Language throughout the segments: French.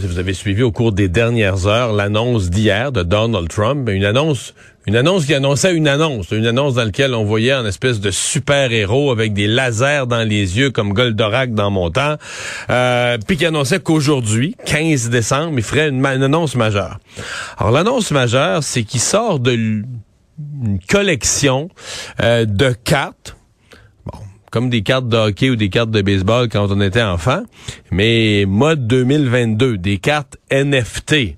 Si vous avez suivi au cours des dernières heures l'annonce d'hier de Donald Trump, une annonce, une annonce qui annonçait une annonce, une annonce dans laquelle on voyait un espèce de super-héros avec des lasers dans les yeux comme Goldorak dans mon temps, euh, puis qui annonçait qu'aujourd'hui, 15 décembre, il ferait une, une annonce majeure. Alors l'annonce majeure, c'est qu'il sort de une collection euh, de cartes comme des cartes de hockey ou des cartes de baseball quand on était enfant, mais mode 2022, des cartes NFT.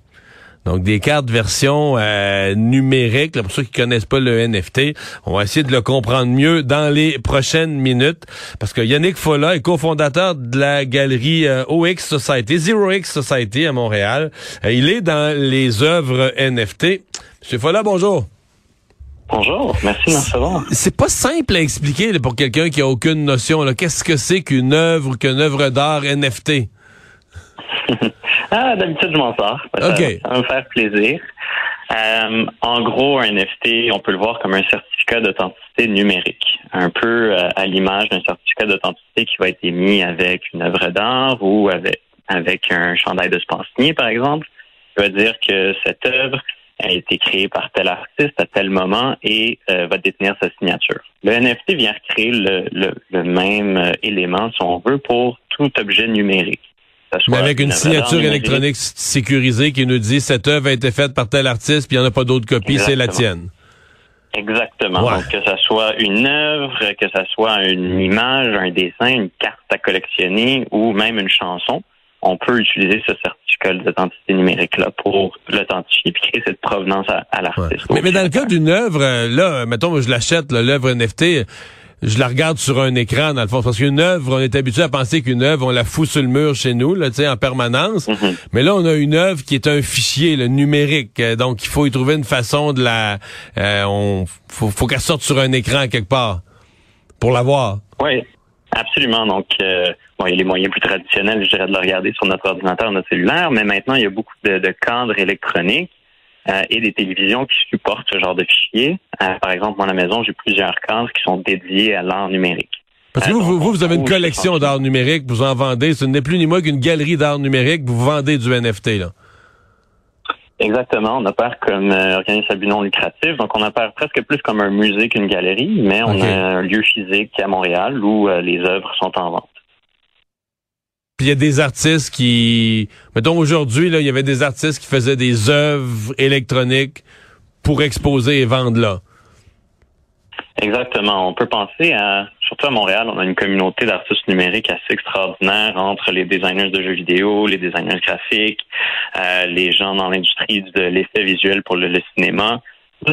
Donc des cartes version euh, numérique. pour ceux qui connaissent pas le NFT, on va essayer de le comprendre mieux dans les prochaines minutes. Parce que Yannick Folla est cofondateur de la galerie euh, OX Society, Zero X Society à Montréal. Euh, il est dans les œuvres NFT. Monsieur Folla, bonjour. Bonjour, merci de recevoir. C'est pas simple à expliquer pour quelqu'un qui a aucune notion. Qu'est-ce que c'est qu'une œuvre, qu'une œuvre d'art NFT? ah, d'habitude, je m'en sors. Ça, va me faire plaisir. Euh, en gros, un NFT, on peut le voir comme un certificat d'authenticité numérique, un peu euh, à l'image d'un certificat d'authenticité qui va être émis avec une œuvre d'art ou avec, avec un chandail de signé, par exemple. Ça veut dire que cette œuvre a été créé par tel artiste à tel moment et euh, va détenir sa signature. Le NFT vient créer le, le, même euh, élément, si on veut, pour tout objet numérique. Mais avec une signature électronique sécurisée qui nous dit cette œuvre a été faite par tel artiste, puis il n'y en a pas d'autres copies, c'est la tienne. Exactement. Donc, que ce soit une œuvre, que ce soit une image, un dessin, une carte à collectionner ou même une chanson, on peut utiliser ce certificat d'authenticité numérique-là pour l'authentifier et créer cette provenance à, l'artiste. Mais, dans le cas d'une œuvre, euh, là, mettons, je l'achète, l'œuvre NFT, je la regarde sur un écran, dans le fond. Parce qu'une œuvre, on est habitué à penser qu'une œuvre, on la fout sur le mur chez nous, là, en permanence. Mm-hmm. Mais là, on a une œuvre qui est un fichier le numérique. Euh, donc, il faut y trouver une façon de la... Euh, on faut, faut qu'elle sorte sur un écran quelque part pour la voir. Oui. Absolument. Donc, euh, bon, il y a les moyens plus traditionnels, je dirais, de le regarder sur notre ordinateur, notre cellulaire, mais maintenant, il y a beaucoup de, cadres électroniques euh, et des télévisions qui supportent ce genre de fichiers. Euh, par exemple, moi, à la maison, j'ai plusieurs cadres qui sont dédiés à l'art numérique. Parce que vous, vous, vous, avez une collection d'art numérique, vous en vendez. Ce n'est plus ni moins qu'une galerie d'art numérique, vous vendez du NFT, là. Exactement. On opère comme euh, organisme à but non lucratif. Donc, on opère presque plus comme un musée qu'une galerie, mais on a un lieu physique à Montréal où euh, les œuvres sont en vente. Puis il y a des artistes qui, mettons aujourd'hui, là, il y avait des artistes qui faisaient des œuvres électroniques pour exposer et vendre là. Exactement. On peut penser à, surtout à Montréal, on a une communauté d'artistes numériques assez extraordinaire entre les designers de jeux vidéo, les designers graphiques, euh, les gens dans l'industrie de l'effet visuel pour le, cinéma.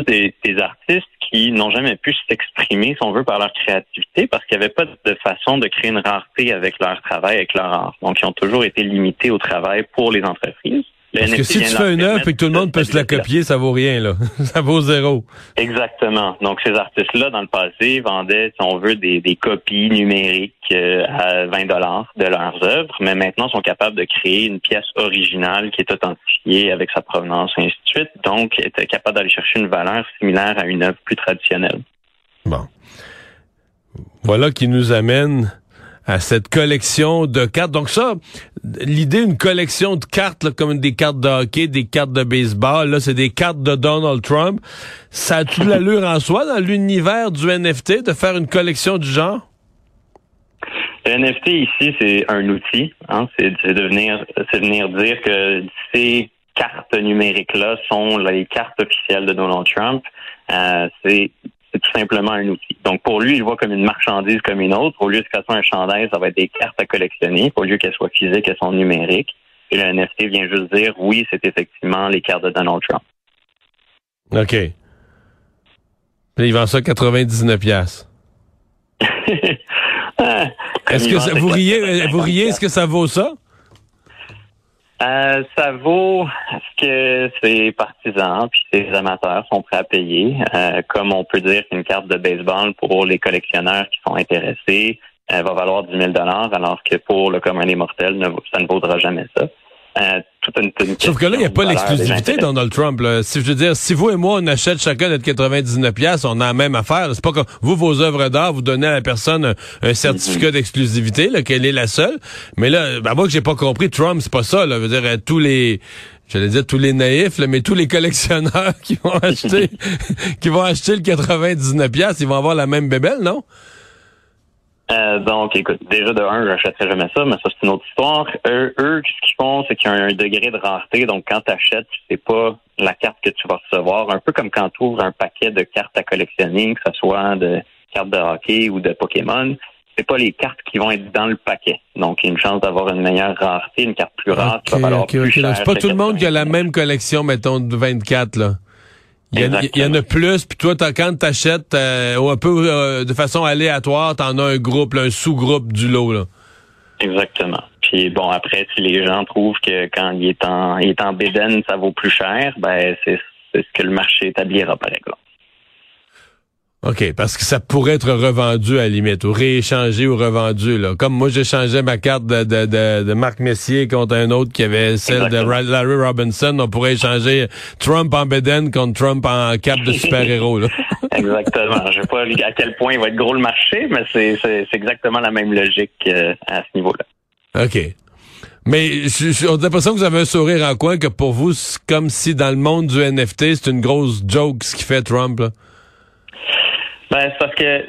Des, des artistes qui n'ont jamais pu s'exprimer, si on veut, par leur créativité, parce qu'il n'y avait pas de façon de créer une rareté avec leur travail, avec leur art. Donc, ils ont toujours été limités au travail pour les entreprises. Parce que si tu fais une œuvre et que tout le monde peut se la copier, ça vaut rien, là. ça vaut zéro. Exactement. Donc, ces artistes-là, dans le passé, vendaient, si on veut, des, des copies numériques euh, à 20 dollars de leurs œuvres, mais maintenant sont capables de créer une pièce originale qui est authentifiée avec sa provenance, et ainsi de suite. Donc, être capable d'aller chercher une valeur similaire à une œuvre plus traditionnelle. Bon. Voilà qui nous amène à cette collection de cartes. Donc ça, l'idée d'une collection de cartes, comme des cartes de hockey, des cartes de baseball, là, c'est des cartes de Donald Trump. Ça a toute l'allure en soi dans l'univers du NFT de faire une collection du genre? Le NFT ici, c'est un outil. Hein? C'est c'est venir dire que c'est cartes numériques-là sont les cartes officielles de Donald Trump. Euh, c'est tout simplement un outil. Donc, pour lui, il voit comme une marchandise comme une autre. Au lieu que ce soit un chandail, ça va être des cartes à collectionner. Au lieu qu'elles soient physiques, elles sont numériques. Et le NFT vient juste dire, oui, c'est effectivement les cartes de Donald Trump. OK. il vend ça 99 pièces. Est-ce que vous riez, vous riez, est-ce que ça vaut ça? Euh, ça vaut ce que ses partisans puis ses amateurs sont prêts à payer. Euh, comme on peut dire qu'une carte de baseball pour les collectionneurs qui sont intéressés euh, va valoir 10 000 alors que pour le commun des mortels, ça ne vaudra jamais ça. Euh, Sauf que là, il n'y a pas l'exclusivité Donald Trump. Si je veux dire, si vous et moi, on achète chacun notre 99 pièces, on a la même affaire. C'est pas comme vous, vos œuvres d'art, vous donnez à la personne un, certificat mm-hmm. d'exclusivité, qu'elle est la seule. Mais là, ben moi que j'ai pas compris, Trump, c'est pas ça. Là. Je veux dire, euh, tous les j'allais dire tous les naïfs, mais tous les collectionneurs qui vont acheter qui vont acheter le 99 pièces, ils vont avoir la même bébelle, non? Euh, donc, écoute, déjà de un, j'achèterais jamais ça, mais ça, c'est une autre histoire. Eux, eux ce qu'ils font, c'est qu'il y a un degré de rareté. Donc, quand tu achètes, tu sais pas la carte que tu vas recevoir. Un peu comme quand tu ouvres un paquet de cartes à collectionner, que ce soit de cartes de hockey ou de Pokémon. C'est pas les cartes qui vont être dans le paquet. Donc, il y a une chance d'avoir une meilleure rareté, une carte plus rare qui va plus cher. C'est pas tout le monde qui a la même collection, mettons, de 24, là. Il y, en a plus, puis toi, quand tu achètes euh, un peu euh, de façon aléatoire, tu en as un groupe, un sous-groupe du lot. Là. Exactement. Puis bon, après, si les gens trouvent que quand il est en il est en bédaine, ça vaut plus cher, ben c'est ce que le marché établira, par exemple. OK, parce que ça pourrait être revendu à la limite, ou rééchangé ou revendu. Là. Comme moi, j'échangeais ma carte de, de, de, Marc Messier contre un autre qui avait celle de Larry Robinson. On pourrait échanger Trump en Beden contre Trump en cap de super-héros. exactement. Je sais pas à quel point il va être gros le marché, mais c'est exactement la même logique euh, à ce niveau-là. OK. Mais on a l'impression que vous avez un sourire en coin que pour vous, c'est comme si dans le monde du NFT, c'est une grosse joke ce qui fait Trump. Là. Ben, c'est parce que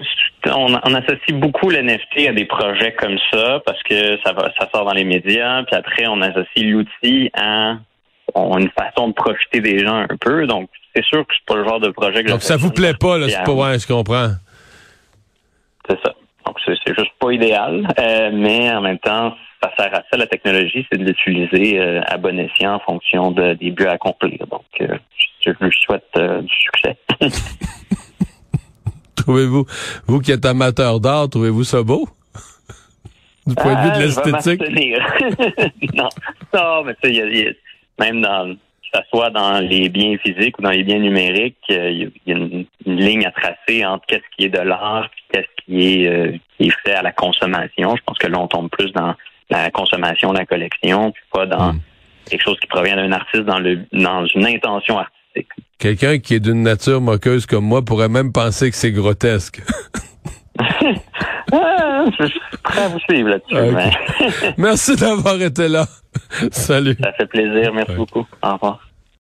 on, associe beaucoup l'NFT à des projets comme ça parce que ça va, ça sort dans les médias, puis après on associe l'outil à une façon de profiter des gens un peu. Donc c'est sûr que c'est pas le genre de projet que Donc ça vous plaît pas, là, c'est pas ouais, je comprends. C'est ça. Donc c'est juste pas idéal, euh, mais en même temps, ça sert à ça la technologie, c'est de l'utiliser euh, à bon escient en fonction de, des buts à accomplir. Donc euh, je, je lui souhaite du succès. Trouvez-vous, vous qui êtes amateur d'art, trouvez-vous ça beau? du point de vue de euh, l'esthétique? non, non, mais tu sais, même dans, que ce soit dans les biens physiques ou dans les biens numériques, euh, il y a une, ligne à tracer entre qu'est-ce qui est de l'art et qu'est-ce qui est, euh, qui est fait à la consommation. Je pense que là, on tombe plus dans la consommation, la collection, puis pas dans hmm. quelque chose qui provient d'un artiste dans, le, dans une intention artistique. Quelqu'un qui est d'une nature moqueuse comme moi pourrait même penser que c'est grotesque. Ah, je suis prêt à vous suivre là-dessus. Merci d'avoir été là. Salut. Ça fait plaisir. Merci beaucoup. Au revoir.